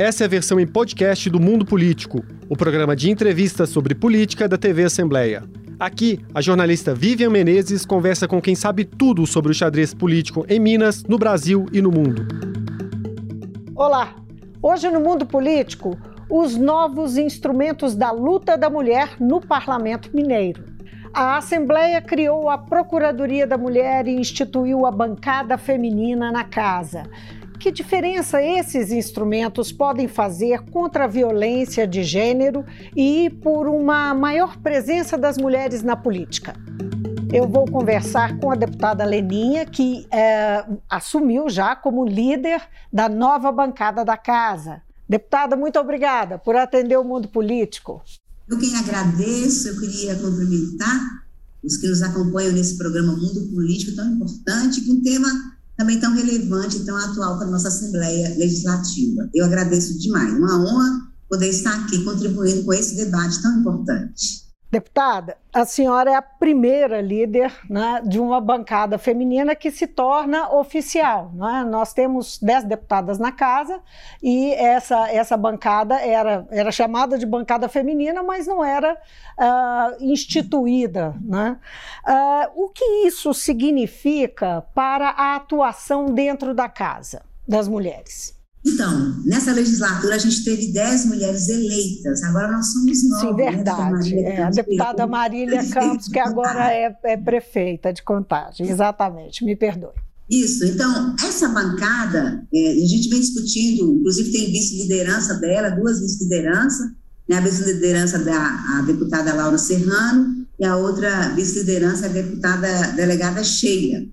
Essa é a versão em podcast do Mundo Político, o programa de entrevistas sobre política da TV Assembleia. Aqui, a jornalista Vivian Menezes conversa com quem sabe tudo sobre o xadrez político em Minas, no Brasil e no mundo. Olá! Hoje no Mundo Político, os novos instrumentos da luta da mulher no Parlamento Mineiro. A Assembleia criou a Procuradoria da Mulher e instituiu a bancada feminina na casa. Que diferença esses instrumentos podem fazer contra a violência de gênero e por uma maior presença das mulheres na política? Eu vou conversar com a deputada Leninha, que é, assumiu já como líder da nova bancada da casa. Deputada, muito obrigada por atender o mundo político. Eu quem agradeço, eu queria cumprimentar os que nos acompanham nesse programa Mundo Político tão importante, com um tema também tão relevante e tão atual para a nossa Assembleia Legislativa. Eu agradeço demais. Uma honra poder estar aqui contribuindo com esse debate tão importante. Deputada, a senhora é a primeira líder né, de uma bancada feminina que se torna oficial. Né? Nós temos dez deputadas na casa e essa, essa bancada era, era chamada de bancada feminina, mas não era uh, instituída. Né? Uh, o que isso significa para a atuação dentro da casa das mulheres? Então, nessa legislatura a gente teve 10 mulheres eleitas, agora nós somos nove. Sim, né, verdade. Né? É, a deputada Marília Campos, que agora é, é prefeita de Contagem, exatamente, me perdoe. Isso, então, essa bancada, é, a gente vem discutindo, inclusive tem vice-liderança dela, duas vice-lideranças, né, a vice-liderança da deputada Laura Serrano e a outra vice-liderança, a deputada delegada Sheila.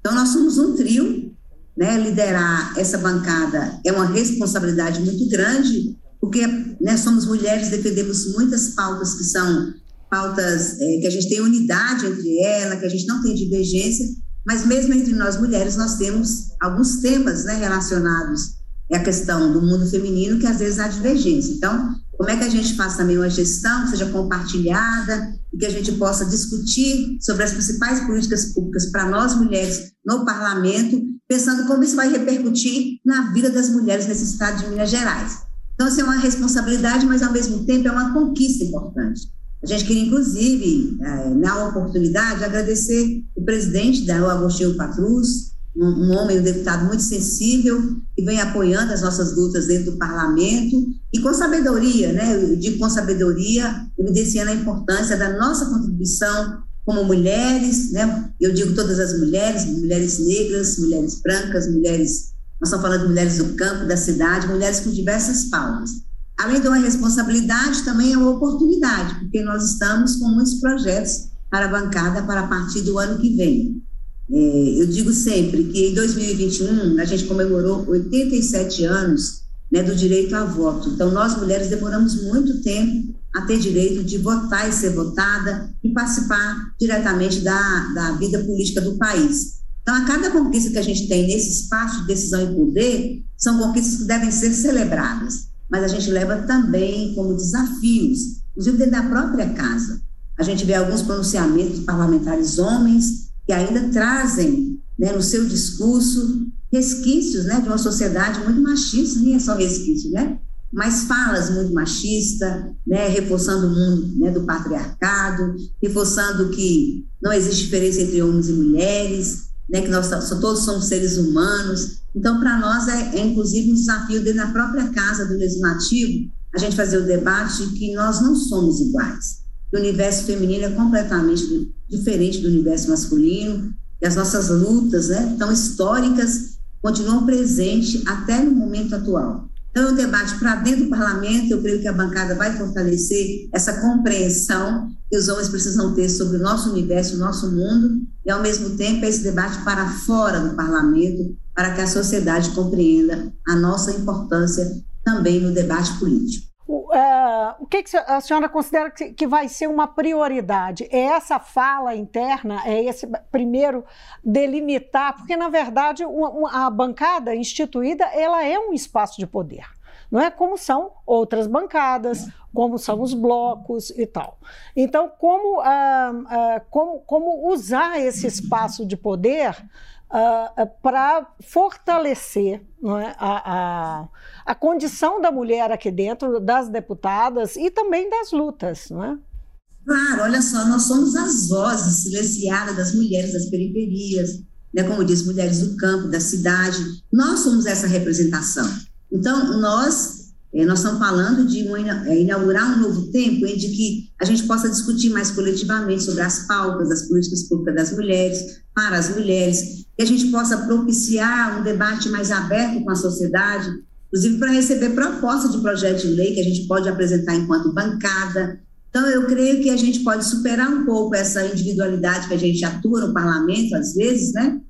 Então, nós somos um trio né, liderar essa bancada é uma responsabilidade muito grande, porque né, somos mulheres, defendemos muitas pautas que são pautas é, que a gente tem unidade entre elas, que a gente não tem divergência, mas mesmo entre nós mulheres nós temos alguns temas né, relacionados à questão do mundo feminino que às vezes há divergência. Então, como é que a gente faz também uma gestão que seja compartilhada e que a gente possa discutir sobre as principais políticas públicas para nós mulheres no parlamento pensando como isso vai repercutir na vida das mulheres nesse estado de Minas Gerais. Então, isso é uma responsabilidade, mas ao mesmo tempo é uma conquista importante. A gente queria, inclusive, eh, na oportunidade, agradecer o presidente da Agostinho Patrus, um, um homem, um deputado muito sensível, que vem apoiando as nossas lutas dentro do parlamento, e com sabedoria, né? Eu digo com sabedoria, evidenciando a importância da nossa contribuição como mulheres, né? Eu digo todas as mulheres, mulheres negras, mulheres brancas, mulheres, nós estamos falando de mulheres do campo, da cidade, mulheres com diversas pautas. Além de uma responsabilidade, também é uma oportunidade, porque nós estamos com muitos projetos para a bancada para a partir do ano que vem. É, eu digo sempre que em 2021 a gente comemorou 87 anos né, do direito a voto. Então, nós mulheres demoramos muito tempo a ter direito de votar e ser votada e participar diretamente da, da vida política do país. Então, a cada conquista que a gente tem nesse espaço de decisão e poder, são conquistas que devem ser celebradas, mas a gente leva também como desafios, inclusive dentro da própria casa. A gente vê alguns pronunciamentos de parlamentares homens que ainda trazem né, no seu discurso resquícios né, de uma sociedade muito machista, nem é só resquício, né? mas falas muito machista, né, reforçando o mundo né, do patriarcado, reforçando que não existe diferença entre homens e mulheres, né, que nós todos somos seres humanos. Então, para nós é, é, inclusive um desafio dentro da própria casa do legislativo a gente fazer o debate de que nós não somos iguais. O universo feminino é completamente diferente do universo masculino, e as nossas lutas né, tão históricas continuam presentes até no momento atual. Então, é um debate para dentro do parlamento, eu creio que a bancada vai fortalecer essa compreensão que os homens precisam ter sobre o nosso universo, o nosso mundo, e, ao mesmo tempo, esse debate para fora do parlamento, para que a sociedade compreenda a nossa importância também no debate político. Uh, o que, que, a senhora considera que, que, vai ser uma prioridade? É essa fala interna, é esse primeiro delimitar, porque na verdade uma, uma, a bancada instituída ela é um espaço de poder, não é como são outras bancadas, como são os blocos e tal. Então, como, uh, uh, como, como usar esse espaço de poder uh, para fortalecer é, a, a, a, condição da mulher aqui dentro, das deputadas e também das lutas, não é? Claro, olha só, nós somos as vozes silenciadas das mulheres das periferias, né, como diz, mulheres do campo, da cidade. Nós somos essa representação. Então, nós nós estamos falando de é, inaugurar um novo tempo em que a gente possa discutir mais coletivamente sobre as pautas das políticas públicas das mulheres, para as mulheres, que a gente possa propiciar um debate mais aberto com a sociedade, inclusive para receber propostas de projeto de lei que a gente pode apresentar enquanto bancada. Então, eu creio que a gente pode superar um pouco essa individualidade que a gente atua no parlamento, às vezes, né?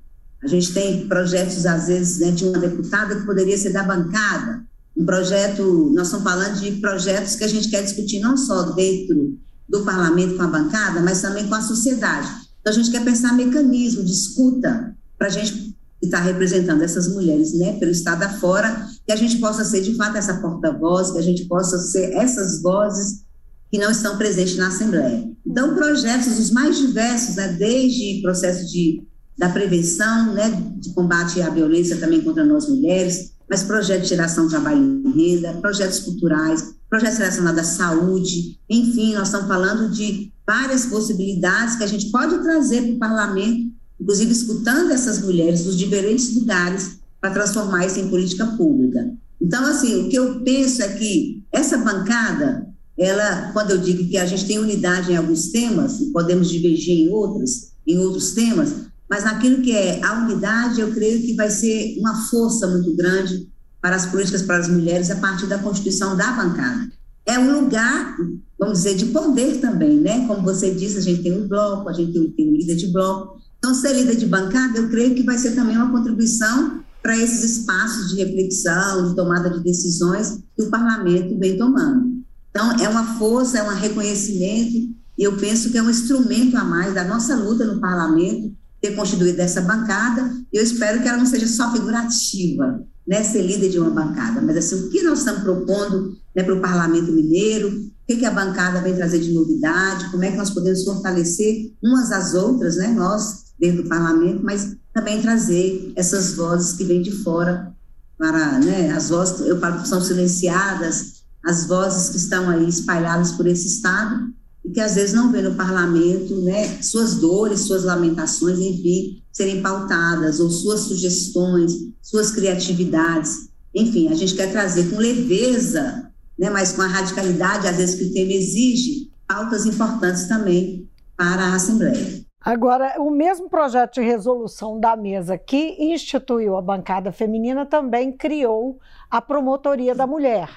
A gente tem projetos, às vezes, né, de uma deputada que poderia ser da bancada, um projeto, nós estamos falando de projetos que a gente quer discutir não só dentro do parlamento com a bancada, mas também com a sociedade. Então, a gente quer pensar mecanismo de escuta para a gente estar tá representando essas mulheres, né, pelo estado afora, que a gente possa ser, de fato, essa porta-voz, que a gente possa ser essas vozes que não estão presentes na Assembleia. Então, projetos os mais diversos, né, desde processo de, da prevenção, né, de combate à violência também contra nós mulheres, mas projetos de geração de trabalho e renda, projetos culturais, projetos relacionados à saúde, enfim, nós estamos falando de várias possibilidades que a gente pode trazer para o parlamento, inclusive escutando essas mulheres dos diferentes lugares para transformar isso em política pública. Então, assim, o que eu penso é que essa bancada, ela, quando eu digo que a gente tem unidade em alguns temas e podemos divergir em outros, em outros temas, mas naquilo que é a unidade, eu creio que vai ser uma força muito grande para as políticas para as mulheres a partir da constituição da bancada. É um lugar, vamos dizer, de poder também, né? Como você disse, a gente tem um bloco, a gente tem um líder de bloco. Então, ser líder de bancada, eu creio que vai ser também uma contribuição para esses espaços de reflexão, de tomada de decisões que o parlamento vem tomando. Então, é uma força, é um reconhecimento, e eu penso que é um instrumento a mais da nossa luta no parlamento ter constituído essa bancada, e eu espero que ela não seja só figurativa, né, ser líder de uma bancada, mas assim, o que nós estamos propondo né, para o Parlamento Mineiro, o que, que a bancada vem trazer de novidade, como é que nós podemos fortalecer umas às outras, né, nós dentro do Parlamento, mas também trazer essas vozes que vêm de fora para, né, as vozes, eu falo que são silenciadas, as vozes que estão aí espalhadas por esse Estado, e que às vezes não vê no parlamento, né, suas dores, suas lamentações, enfim, serem pautadas, ou suas sugestões, suas criatividades. Enfim, a gente quer trazer com leveza, né, mas com a radicalidade, às vezes, que o tema exige, pautas importantes também para a Assembleia. Agora, o mesmo projeto de resolução da mesa que instituiu a bancada feminina também criou a promotoria da mulher.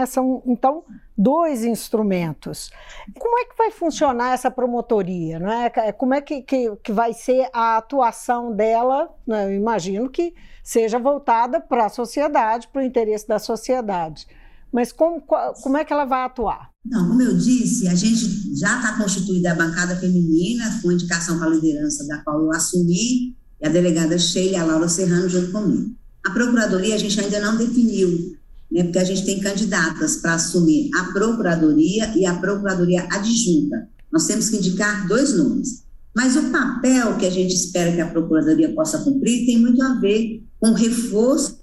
É? São, então, dois instrumentos. Como é que vai funcionar essa promotoria? Não é? Como é que, que, que vai ser a atuação dela? Né? Eu imagino que seja voltada para a sociedade, para o interesse da sociedade. Mas como, como é que ela vai atuar? Não, como eu disse, a gente já está constituída a bancada feminina, com indicação para a liderança da qual eu assumi, e a delegada Sheila e a Laura Serrano junto comigo. A procuradoria a gente ainda não definiu né, porque a gente tem candidatas para assumir a procuradoria e a procuradoria adjunta. Nós temos que indicar dois nomes. Mas o papel que a gente espera que a procuradoria possa cumprir tem muito a ver com reforço,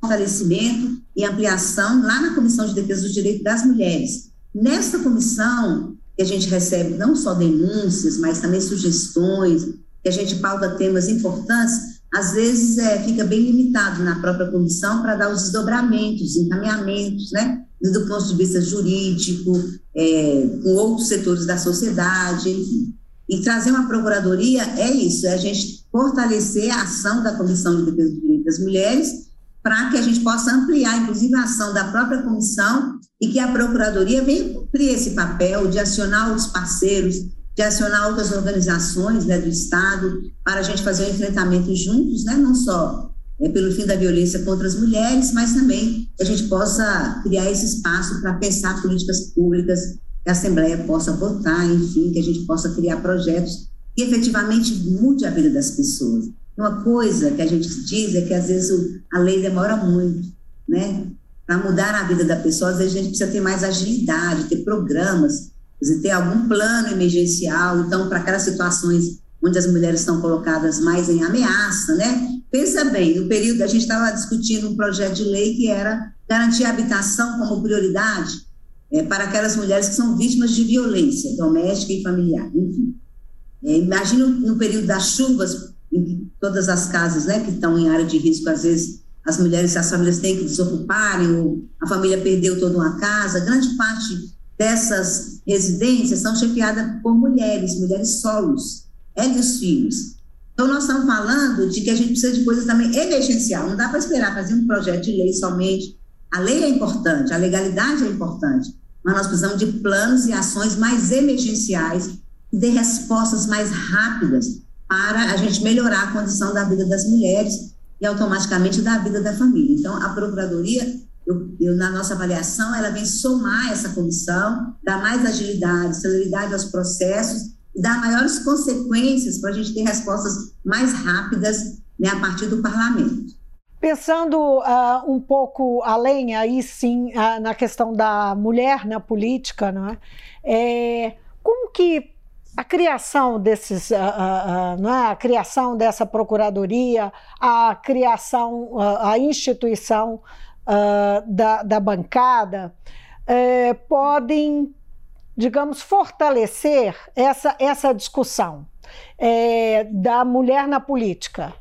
fortalecimento e ampliação lá na Comissão de Defesa dos Direitos das Mulheres. Nesta comissão, que a gente recebe não só denúncias, mas também sugestões, que a gente pauta temas importantes, às vezes é, fica bem limitado na própria comissão para dar os desdobramentos, encaminhamentos, né, do ponto de vista jurídico, é, com outros setores da sociedade, enfim. E trazer uma procuradoria é isso, é a gente fortalecer a ação da Comissão de Defesa dos Direitos das Mulheres para que a gente possa ampliar, inclusive, a ação da própria comissão e que a Procuradoria venha cumprir esse papel de acionar os parceiros, de acionar outras organizações né, do Estado para a gente fazer um enfrentamento juntos, né, não só é, pelo fim da violência contra as mulheres, mas também que a gente possa criar esse espaço para pensar políticas públicas, que a Assembleia possa votar, enfim, que a gente possa criar projetos que efetivamente mude a vida das pessoas. Uma coisa que a gente diz é que às vezes a lei demora muito, né? Para mudar a vida da pessoa, às vezes a gente precisa ter mais agilidade, ter programas dizer, ter algum plano emergencial, então, para aquelas situações onde as mulheres estão colocadas mais em ameaça, né? Pensa bem, no período, a gente estava discutindo um projeto de lei que era garantir a habitação como prioridade é, para aquelas mulheres que são vítimas de violência doméstica e familiar, enfim. É, imagina no período das chuvas, em todas as casas né, que estão em área de risco, às vezes as mulheres, as famílias têm que desocuparem, ou a família perdeu toda uma casa, grande parte dessas residências são chefiadas por mulheres, mulheres solos, ela e os filhos. Então, nós estamos falando de que a gente precisa de coisas também emergencial, não dá para esperar fazer um projeto de lei somente. A lei é importante, a legalidade é importante, mas nós precisamos de planos e ações mais emergenciais que dê respostas mais rápidas para a gente melhorar a condição da vida das mulheres e automaticamente da vida da família. Então, a Procuradoria, eu, eu, na nossa avaliação, ela vem somar essa comissão, dar mais agilidade, celeridade aos processos dar maiores consequências para a gente ter respostas mais rápidas né, a partir do parlamento. Pensando uh, um pouco além, aí sim, uh, na questão da mulher na política, não é? é como que a criação desses, a, a, a, criação dessa procuradoria, a criação, a, a instituição da, da, bancada é, podem, digamos, fortalecer essa, essa discussão é, da mulher na política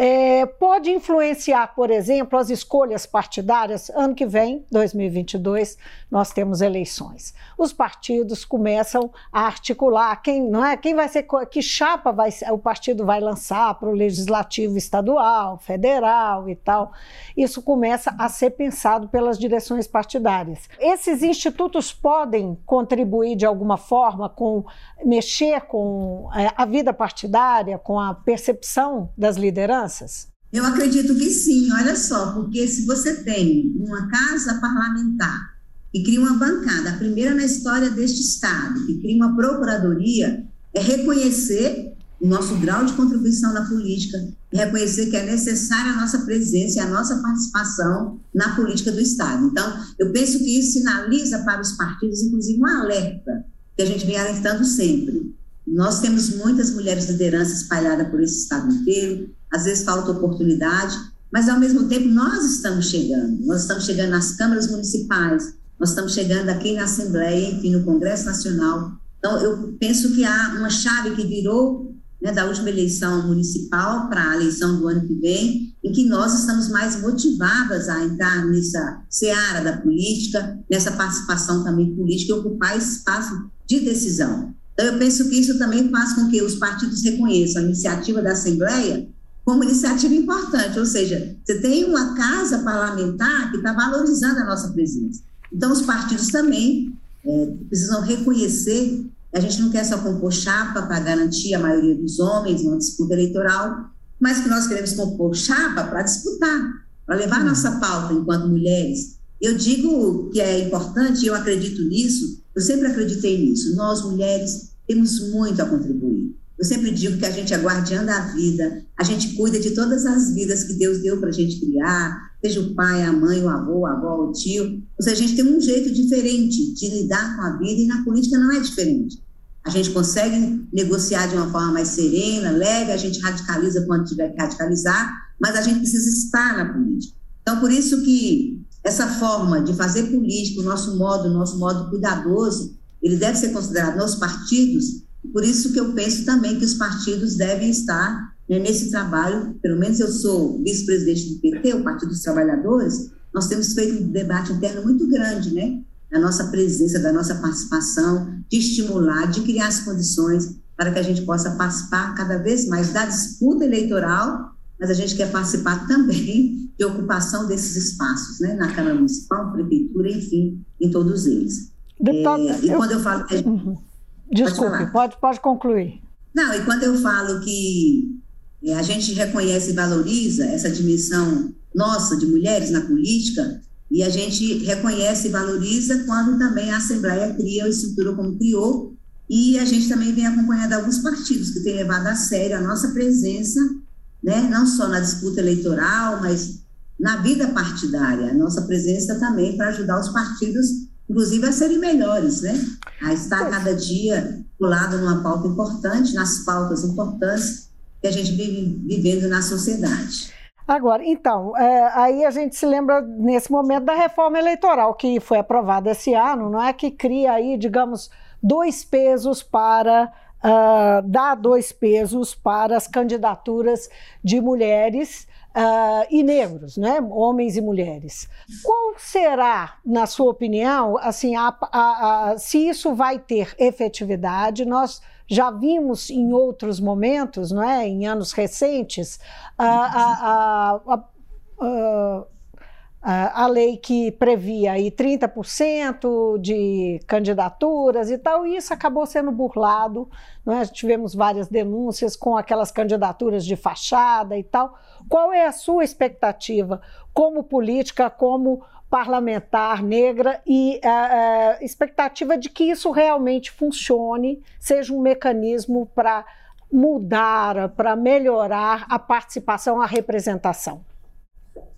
é, pode influenciar, por exemplo, as escolhas partidárias. Ano que vem, 2022, nós temos eleições. Os partidos começam a articular quem não é, quem vai ser, que chapa vai o partido vai lançar para o legislativo estadual, federal e tal. Isso começa a ser pensado pelas direções partidárias. Esses institutos podem contribuir de alguma forma com mexer com é, a vida partidária, com a percepção das lideranças lideranças? Eu acredito que sim, olha só, porque se você tem uma casa parlamentar que cria uma bancada, a primeira na história deste Estado, que cria uma procuradoria, é reconhecer o nosso grau de contribuição na política, e reconhecer que é necessária a nossa presença e a nossa participação na política do Estado. Então, eu penso que isso sinaliza para os partidos, inclusive, um alerta que a gente vem alertando sempre. Nós temos muitas mulheres lideranças espalhadas por esse Estado inteiro, às vezes falta oportunidade, mas ao mesmo tempo nós estamos chegando, nós estamos chegando nas câmaras municipais, nós estamos chegando aqui na Assembleia, enfim, no Congresso Nacional. Então, eu penso que há uma chave que virou né, da última eleição municipal para a eleição do ano que vem, em que nós estamos mais motivadas a entrar nessa seara da política, nessa participação também política e ocupar espaço de decisão. Então, eu penso que isso também faz com que os partidos reconheçam a iniciativa da Assembleia como iniciativa importante, ou seja, você tem uma casa parlamentar que está valorizando a nossa presença. Então, os partidos também é, precisam reconhecer que a gente não quer só compor chapa para garantir a maioria dos homens numa disputa eleitoral, mas que nós queremos compor chapa para disputar, para levar a nossa pauta enquanto mulheres. Eu digo que é importante, eu acredito nisso, eu sempre acreditei nisso. Nós, mulheres, temos muito a contribuir. Eu sempre digo que a gente é guardiã da vida, a gente cuida de todas as vidas que Deus deu para a gente criar, seja o pai, a mãe, o avô, a avó, o tio. Ou seja, a gente tem um jeito diferente de lidar com a vida e na política não é diferente. A gente consegue negociar de uma forma mais serena, leve, a gente radicaliza quando tiver que radicalizar, mas a gente precisa estar na política. Então, por isso que essa forma de fazer política, o nosso modo, o nosso modo cuidadoso, ele deve ser considerado nos partidos por isso que eu penso também que os partidos devem estar né, nesse trabalho, pelo menos eu sou vice-presidente do PT, o Partido dos Trabalhadores, nós temos feito um debate interno muito grande, né? Da nossa presença, da nossa participação, de estimular, de criar as condições para que a gente possa participar cada vez mais da disputa eleitoral, mas a gente quer participar também de ocupação desses espaços, né? Na Câmara Municipal, Prefeitura, enfim, em todos eles. Deputada, é, e quando eu falo que a gente... Uhum. Desculpe, pode, pode, pode concluir. Não, e quando eu falo que é, a gente reconhece e valoriza essa dimensão nossa de mulheres na política, e a gente reconhece e valoriza quando também a Assembleia cria a estrutura como criou, e a gente também vem acompanhando alguns partidos que têm levado a sério a nossa presença, né, não só na disputa eleitoral, mas na vida partidária, a nossa presença também para ajudar os partidos inclusive a serem melhores, né? A estar cada dia lado numa pauta importante, nas pautas importantes que a gente vive vivendo na sociedade. Agora, então, é, aí a gente se lembra nesse momento da reforma eleitoral que foi aprovada esse ano, não é? Que cria aí, digamos, dois pesos para uh, dar dois pesos para as candidaturas de mulheres uh, e negros, né? homens e mulheres. Qual será, na sua opinião, assim, a, a, a, se isso vai ter efetividade? Nós já vimos em outros momentos, não é? em anos recentes, a, a lei que previa aí 30% de candidaturas e tal, e isso acabou sendo burlado. Não é? Tivemos várias denúncias com aquelas candidaturas de fachada e tal. Qual é a sua expectativa como política, como parlamentar negra e a, a expectativa de que isso realmente funcione, seja um mecanismo para mudar, para melhorar a participação, a representação?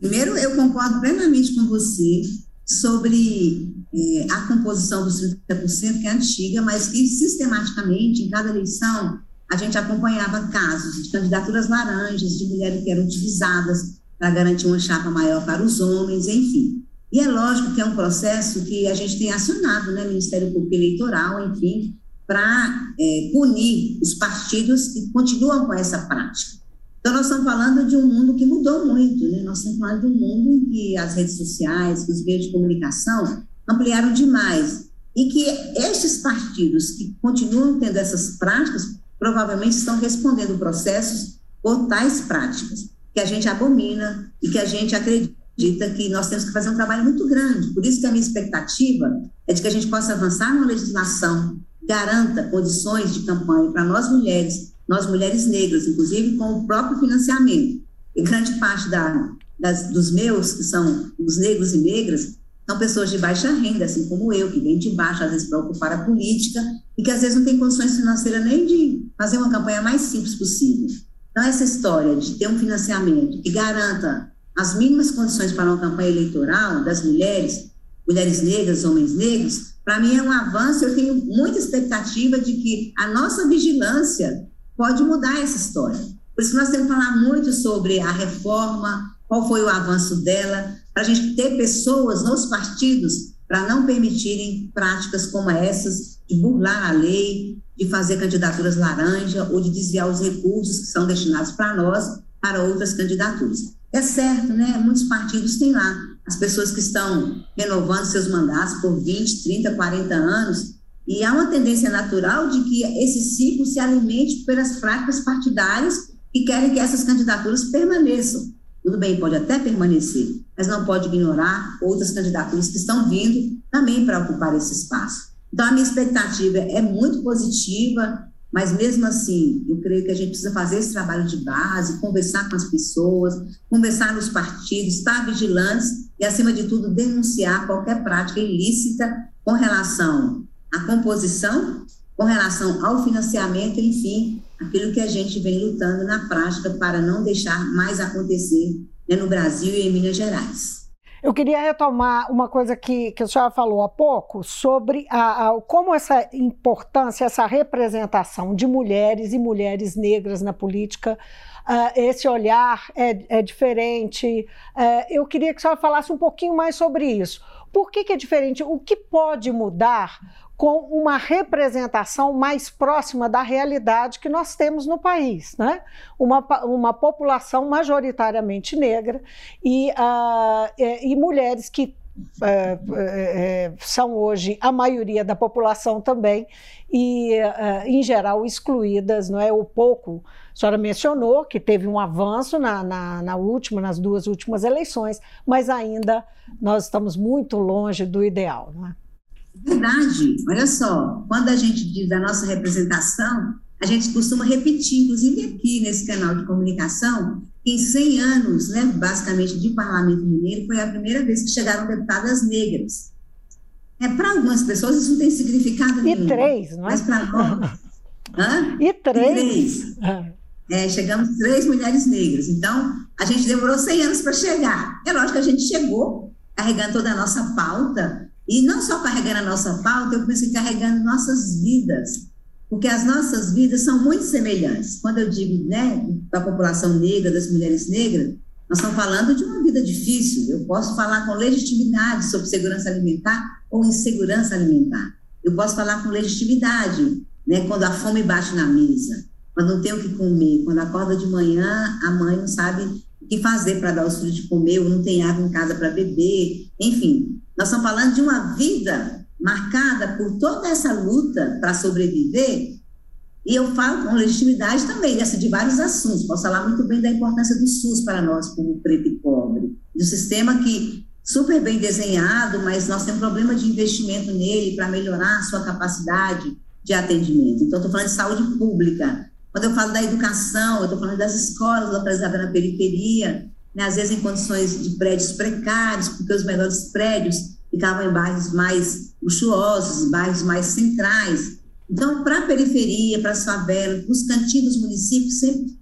Primeiro, eu concordo plenamente com você sobre é, a composição dos 30%, que é antiga, mas que sistematicamente, em cada eleição, a gente acompanhava casos de candidaturas laranjas, de mulheres que eram utilizadas para garantir uma chapa maior para os homens, enfim. E é lógico que é um processo que a gente tem acionado, né, Ministério Público Eleitoral, enfim, para é, punir os partidos que continuam com essa prática. Então, nós estamos falando de um mundo que mudou muito, né? Nós estamos falando de um mundo em que as redes sociais, os meios de comunicação ampliaram demais. E que estes partidos que continuam tendo essas práticas provavelmente estão respondendo processos por tais práticas, que a gente abomina e que a gente acredita que nós temos que fazer um trabalho muito grande. Por isso que a minha expectativa é de que a gente possa avançar numa legislação garanta condições de campanha para nós mulheres nós mulheres negras, inclusive com o próprio financiamento. E grande parte da, das, dos meus, que são os negros e negras, são pessoas de baixa renda, assim como eu, que vem de baixo, às vezes, para ocupar a política, e que às vezes não tem condições financeiras nem de fazer uma campanha mais simples possível. Então, essa história de ter um financiamento que garanta as mínimas condições para uma campanha eleitoral das mulheres, mulheres negras, homens negros, para mim é um avanço. Eu tenho muita expectativa de que a nossa vigilância pode mudar essa história. Por isso nós temos que falar muito sobre a reforma, qual foi o avanço dela, para a gente ter pessoas nos partidos para não permitirem práticas como essas de burlar a lei, de fazer candidaturas laranja ou de desviar os recursos que são destinados para nós para outras candidaturas. É certo, né? Muitos partidos têm lá as pessoas que estão renovando seus mandatos por 20, 30, 40 anos e há uma tendência natural de que esse ciclo se alimente pelas práticas partidárias que querem que essas candidaturas permaneçam. Tudo bem, pode até permanecer, mas não pode ignorar outras candidaturas que estão vindo também para ocupar esse espaço. Então, a minha expectativa é muito positiva, mas mesmo assim, eu creio que a gente precisa fazer esse trabalho de base, conversar com as pessoas, conversar nos partidos, estar vigilantes e, acima de tudo, denunciar qualquer prática ilícita com relação a composição com relação ao financiamento, enfim, aquilo que a gente vem lutando na prática para não deixar mais acontecer né, no Brasil e em Minas Gerais. Eu queria retomar uma coisa que, que a senhora falou há pouco sobre a, a, como essa importância, essa representação de mulheres e mulheres negras na política, uh, esse olhar é, é diferente. Uh, eu queria que a senhora falasse um pouquinho mais sobre isso. Por que, que é diferente? O que pode mudar com uma representação mais próxima da realidade que nós temos no país, né? Uma, uma população majoritariamente negra e, uh, e, mulheres que uh, uh, são hoje a maioria da população também e, em geral, excluídas, não é? O pouco, a senhora mencionou que teve um avanço na, na, na última, nas duas últimas eleições, mas ainda nós estamos muito longe do ideal, não é? Verdade, olha só, quando a gente diz da nossa representação, a gente costuma repetir, inclusive aqui nesse canal de comunicação, que em 100 anos, né, basicamente, de parlamento mineiro, foi a primeira vez que chegaram deputadas negras. É, para algumas pessoas isso não tem significado nenhum. E três, não é? Mas para nós... Hã? E três. E três. É, chegamos três mulheres negras. Então, a gente demorou 100 anos para chegar. É lógico que a gente chegou carregando toda a nossa pauta, E não só carregando a nossa pauta, eu penso carregando nossas vidas, porque as nossas vidas são muito semelhantes. Quando eu digo, né, da população negra, das mulheres negras, nós estamos falando de uma vida difícil. Eu posso falar com legitimidade sobre segurança alimentar ou insegurança alimentar. Eu posso falar com legitimidade, né, quando a fome bate na mesa, quando não tem o que comer, quando acorda de manhã, a mãe não sabe que fazer para dar os filhos de comer, ou não tem água em casa para beber, enfim. Nós estamos falando de uma vida marcada por toda essa luta para sobreviver e eu falo com legitimidade também dessa, de vários assuntos. Posso falar muito bem da importância do SUS para nós, como preto e pobre. De um sistema que, super bem desenhado, mas nós temos problema de investimento nele para melhorar a sua capacidade de atendimento. Então, estou falando de saúde pública. Quando eu falo da educação, eu estou falando das escolas localizadas na periferia, né, às vezes em condições de prédios precários, porque os melhores prédios ficavam em bairros mais luxuosos, bairros mais centrais. Então, para a periferia, para as favelas, para os cantinhos dos municípios, sempre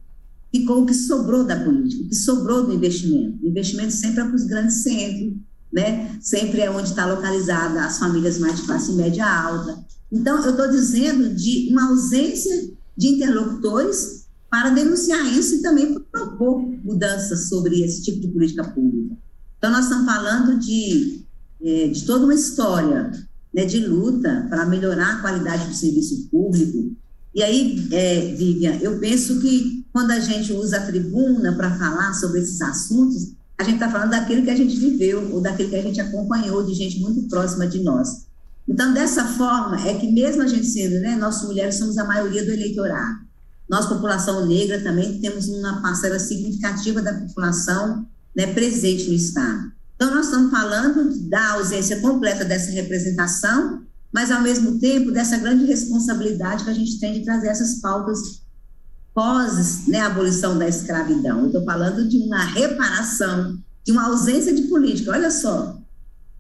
ficou o que sobrou da política, o que sobrou do investimento. O investimento sempre é para os grandes centros, né? sempre é onde está localizada as famílias mais de classe média alta. Então, eu estou dizendo de uma ausência de interlocutores para denunciar isso e também propor mudanças sobre esse tipo de política pública. Então, nós estamos falando de, é, de toda uma história né, de luta para melhorar a qualidade do serviço público. E aí, é, Vivian, eu penso que quando a gente usa a tribuna para falar sobre esses assuntos, a gente está falando daquilo que a gente viveu ou daquilo que a gente acompanhou de gente muito próxima de nós. Então, dessa forma, é que mesmo a gente sendo, né, nós mulheres somos a maioria do eleitorado. Nós, população negra, também temos uma parcela significativa da população né, presente no Estado. Então, nós estamos falando da ausência completa dessa representação, mas, ao mesmo tempo, dessa grande responsabilidade que a gente tem de trazer essas pautas pós né, abolição da escravidão. Eu estou falando de uma reparação, de uma ausência de política. Olha só,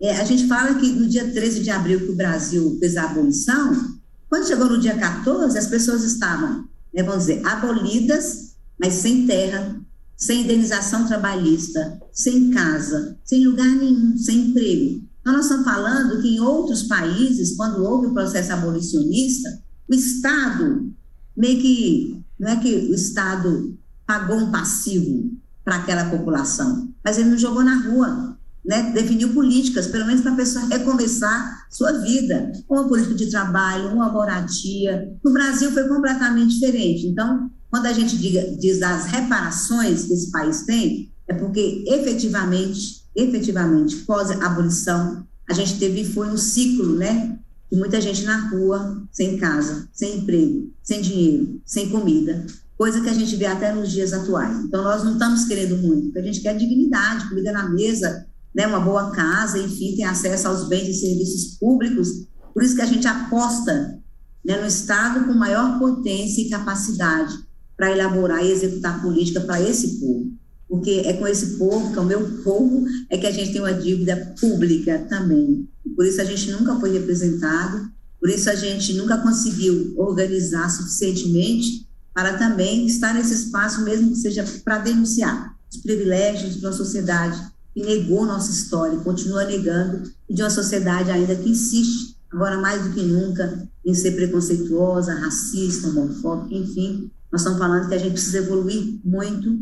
é, a gente fala que no dia 13 de abril que o Brasil fez a abolição, quando chegou no dia 14, as pessoas estavam, né, vamos dizer, abolidas, mas sem terra, sem indenização trabalhista, sem casa, sem lugar nenhum, sem emprego. Então, nós estamos falando que em outros países, quando houve o processo abolicionista, o Estado, meio que, não é que o Estado pagou um passivo para aquela população, mas ele não jogou na rua, né, definiu políticas, pelo menos para a pessoa recomeçar sua vida, uma política de trabalho, uma moradia. No Brasil foi completamente diferente. Então, quando a gente diga, diz as reparações que esse país tem, é porque efetivamente, efetivamente, pós-abolição, a gente teve, foi um ciclo, né? De muita gente na rua, sem casa, sem emprego, sem dinheiro, sem comida, coisa que a gente vê até nos dias atuais. Então, nós não estamos querendo muito, porque a gente quer dignidade, comida na mesa, né, uma boa casa, enfim, ter acesso aos bens e serviços públicos. Por isso que a gente aposta né, no Estado com maior potência e capacidade para elaborar e executar política para esse povo. Porque é com esse povo, que é o meu povo, é que a gente tem uma dívida pública também. Por isso a gente nunca foi representado, por isso a gente nunca conseguiu organizar suficientemente para também estar nesse espaço, mesmo que seja para denunciar os privilégios de uma sociedade que negou nossa história, continua negando, e de uma sociedade ainda que insiste, agora mais do que nunca, em ser preconceituosa, racista, homofóbica, enfim, nós estamos falando que a gente precisa evoluir muito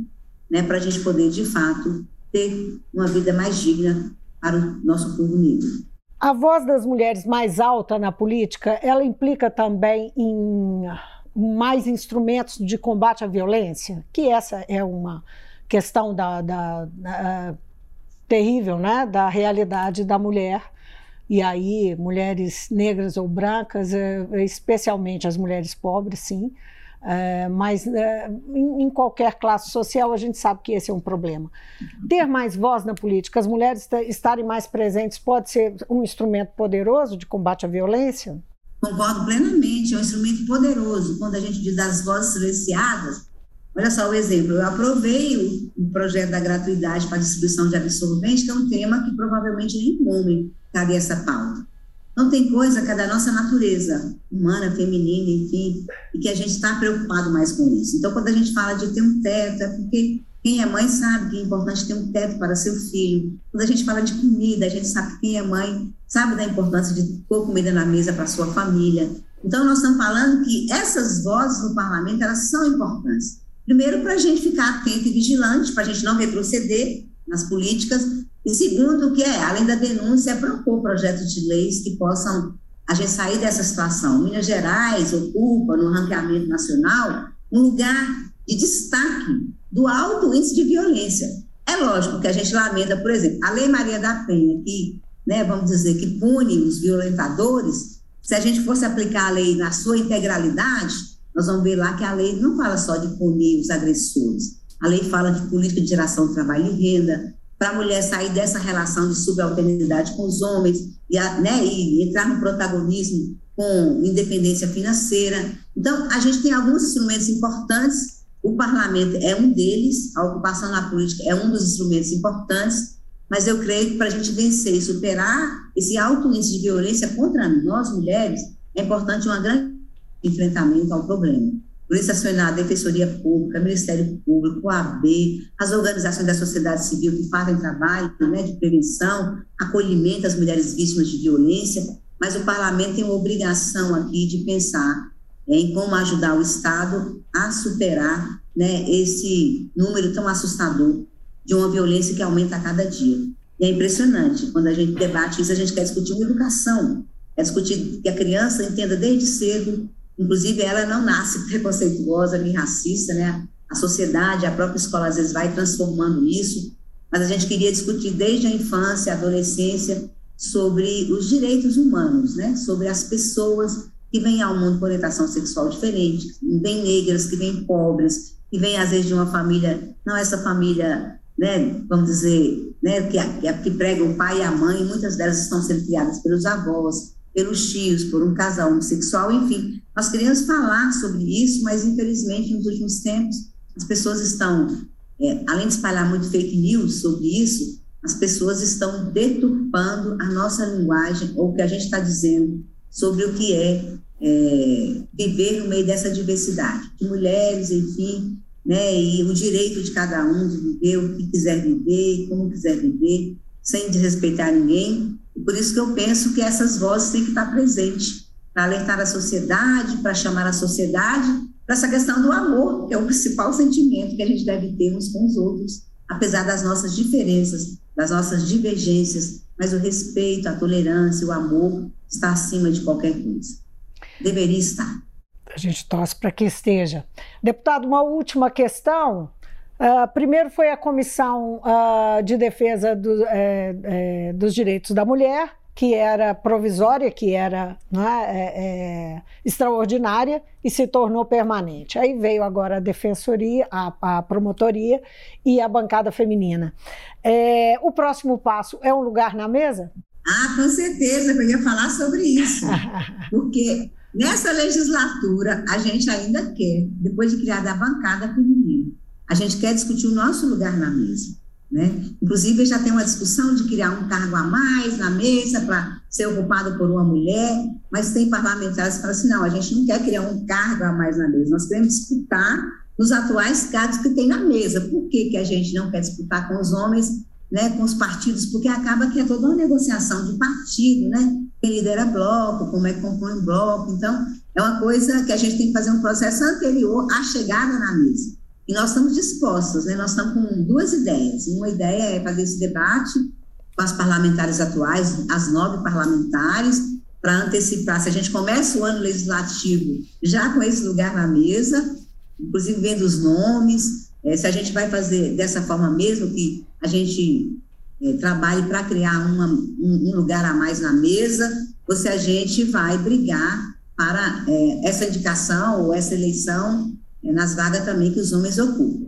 né, para a gente poder, de fato, ter uma vida mais digna para o nosso povo negro. A voz das mulheres mais alta na política, ela implica também em mais instrumentos de combate à violência, que essa é uma questão da, da, da terrível, né, da realidade da mulher. E aí, mulheres negras ou brancas, é, especialmente as mulheres pobres, sim, é, mas é, em, em, qualquer classe social a gente sabe que esse é um problema. Ter mais voz na política, as mulheres estarem mais presentes, pode ser um instrumento poderoso de combate à violência? Concordo plenamente, é um instrumento poderoso. Quando a gente diz das vozes silenciadas, olha só o exemplo, eu aprovei o, projeto da gratuidade para distribuição de absorvente, que é um tema que provavelmente nem homem cabe essa pauta. Não tem coisa que é da nossa natureza humana, feminina, enfim, e que a gente está preocupado mais com isso. Então, quando a gente fala de ter um teto, é porque Quem é mãe sabe que é importante ter um teto para seu filho. Quando a gente fala de comida, a gente sabe que quem é mãe sabe da importância de pôr comida na mesa para sua família. Então, nós estamos falando que essas vozes no parlamento, elas são importantes. Primeiro, para a gente ficar atento e vigilante, para a gente não retroceder nas políticas. E segundo, que é, além da denúncia, é propor projetos de leis que possam a gente sair dessa situação. Minas Gerais ocupa, no ranqueamento nacional, um lugar de destaque do alto índice de violência. É lógico que a gente lamenta, por exemplo, a Lei Maria da Penha, que, né, vamos dizer, que pune os violentadores, se a gente fosse aplicar a lei na sua integralidade, nós vamos ver lá que a lei não fala só de punir os agressores. A lei fala de política de geração de trabalho e renda, para a mulher sair dessa relação de subalternidade com os homens e, né, e entrar no protagonismo com independência financeira. Então, a gente tem alguns instrumentos importantes, o parlamento é um deles, a ocupação na política é um dos instrumentos importantes, mas eu creio que para a gente vencer e superar esse alto índice de violência contra nós, mulheres, é importante um grande enfrentamento ao problema. Por isso, acionar a Defensoria Pública, Ministério Público, OAB, as organizações da sociedade civil que fazem trabalho né, de prevenção, acolhimento às mulheres vítimas de violência, mas o parlamento tem uma obrigação aqui de pensar em como ajudar o Estado a superar né, esse número tão assustador de uma violência que aumenta a cada dia. E é impressionante, quando a gente debate isso, a gente quer discutir uma educação, quer discutir que a criança entenda desde cedo, inclusive ela não nasce preconceituosa nem racista, né? A sociedade, a própria escola às vezes vai transformando isso, mas a gente queria discutir desde a infância, a adolescência, sobre os direitos humanos, né? Sobre as pessoas que vêm ao mundo com orientação sexual diferente, que vêm negras, que vêm pobres, que vêm às vezes de uma família, não essa família, né, vamos dizer, né, que, que, prega o pai e a mãe, muitas delas estão sendo criadas pelos avós, pelos tios, por um casal homossexual, enfim. Nós queríamos falar sobre isso, mas infelizmente nos últimos tempos as pessoas estão, é, além de espalhar muito fake news sobre isso, as pessoas estão deturpando a nossa linguagem, ou o que a gente está dizendo sobre o que é, é, viver no meio dessa diversidade, de mulheres, enfim, né, e o direito de cada um de viver o que quiser viver, como quiser viver, sem desrespeitar ninguém. E por isso que eu penso que essas vozes têm que estar presentes, para alertar a sociedade, para chamar a sociedade para essa questão do amor, que é o principal sentimento que a gente deve ter uns com os outros, apesar das nossas diferenças, das nossas divergências, mas o respeito, a tolerância, o amor está acima de qualquer coisa. Deveria estar. A gente torce para que esteja. Deputado, uma última questão. Uh, primeiro foi a Comissão uh, de Defesa do, é, é, dos Direitos da Mulher, que era provisória, que era né, é, é, extraordinária e se tornou permanente. Aí veio agora a defensoria, a, a promotoria e a bancada feminina. É, o próximo passo é um lugar na mesa? Ah, com certeza, eu ia falar sobre isso. Porque nessa legislatura a gente ainda quer, depois de criar a bancada feminina, a gente quer discutir o nosso lugar na mesa. Né? Inclusive, já tem uma discussão de criar um cargo a mais na mesa para ser ocupado por uma mulher, mas tem parlamentares que falam assim: não, a gente não quer criar um cargo a mais na mesa, nós queremos disputar nos atuais cargos que tem na mesa. Por que, que a gente não quer disputar com os homens, né, com os partidos? Porque acaba que é toda uma negociação de partido, né? Quem lidera bloco, como é que compõe bloco. Então, é uma coisa que a gente tem que fazer um processo anterior à chegada na mesa. E nós estamos dispostos, né? nós estamos com duas ideias. Uma ideia é fazer esse debate com as parlamentares atuais, as nove parlamentares, para antecipar. Se a gente começa o ano legislativo já com esse lugar na mesa, inclusive vendo os nomes, é, se a gente vai fazer dessa forma mesmo, que a gente é, trabalhe para criar uma, um, um, lugar a mais na mesa, ou se a gente vai brigar para é, essa indicação ou essa eleição nas vagas também que os homens ocupam.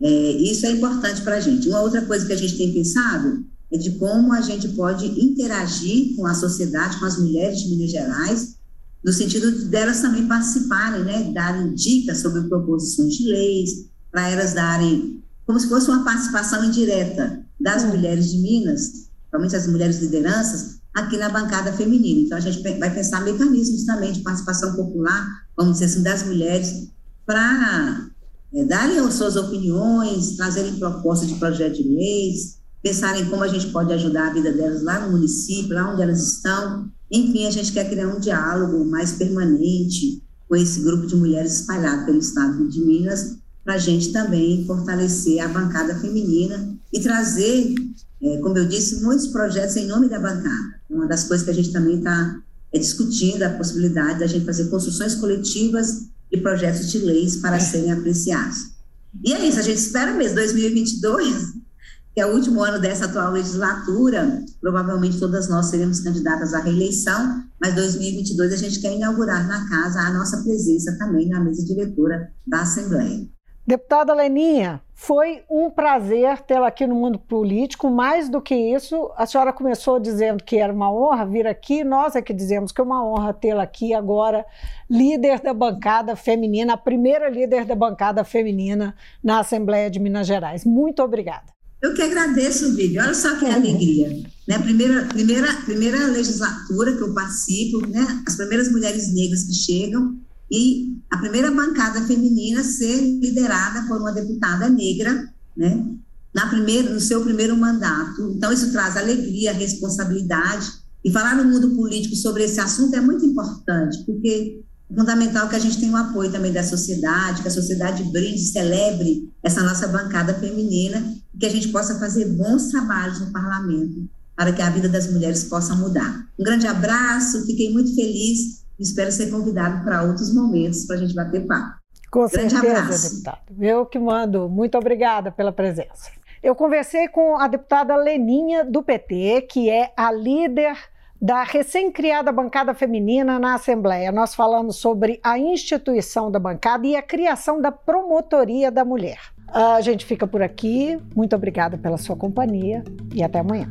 É, isso é importante para a gente. Uma outra coisa que a gente tem pensado é de como a gente pode interagir com a sociedade, com as mulheres de Minas Gerais, no sentido delas também participarem, né, darem dicas sobre proposições de leis, para elas darem, como se fosse uma participação indireta das mulheres de Minas, principalmente as mulheres lideranças, aqui na bancada feminina. Então, a gente vai pensar mecanismos também de participação popular, vamos dizer assim, das mulheres para é, darem as suas opiniões, trazerem propostas de projeto de leis, pensarem como a gente pode ajudar a vida delas lá no município, lá onde elas estão. Enfim, a gente quer criar um diálogo mais permanente com esse grupo de mulheres espalhado pelo estado de Minas, para a gente também fortalecer a bancada feminina e trazer, é, como eu disse, muitos projetos em nome da bancada. Uma das coisas que a gente também está é, discutindo a possibilidade da gente fazer construções coletivas de projetos de leis para serem apreciados. E é isso, a gente espera mesmo, 2022, que é o último ano dessa atual legislatura, provavelmente todas nós seremos candidatas à reeleição, mas 2022 a gente quer inaugurar na casa a nossa presença também na mesa diretora da Assembleia. Deputada Leninha, foi um prazer tê-la aqui no mundo político. Mais do que isso, a senhora começou dizendo que era uma honra vir aqui, nós é que dizemos que é uma honra tê-la aqui agora, líder da bancada feminina, a primeira líder da bancada feminina na Assembleia de Minas Gerais. Muito obrigada. Eu que agradeço, Vivi. Olha só que alegria. Né? Primeira, primeira, primeira legislatura que eu participo, né? as primeiras mulheres negras que chegam, e a primeira bancada feminina ser liderada por uma deputada negra, né, na primeira, no seu primeiro mandato. Então, isso traz alegria, responsabilidade. E falar no mundo político sobre esse assunto é muito importante, porque é fundamental que a gente tenha o apoio também da sociedade, que a sociedade brinde, celebre essa nossa bancada feminina, e que a gente possa fazer bons trabalhos no parlamento para que a vida das mulheres possa mudar. Um grande abraço, fiquei muito feliz Espero ser convidado para outros momentos para a gente bater papo. Com Grande certeza, abraço. deputado. Eu que mando. Muito obrigada pela presença. Eu conversei com a deputada Leninha, do PT, que é a líder da recém-criada bancada feminina na Assembleia. Nós falamos sobre a instituição da bancada e a criação da promotoria da mulher. A gente fica por aqui. Muito obrigada pela sua companhia e até amanhã.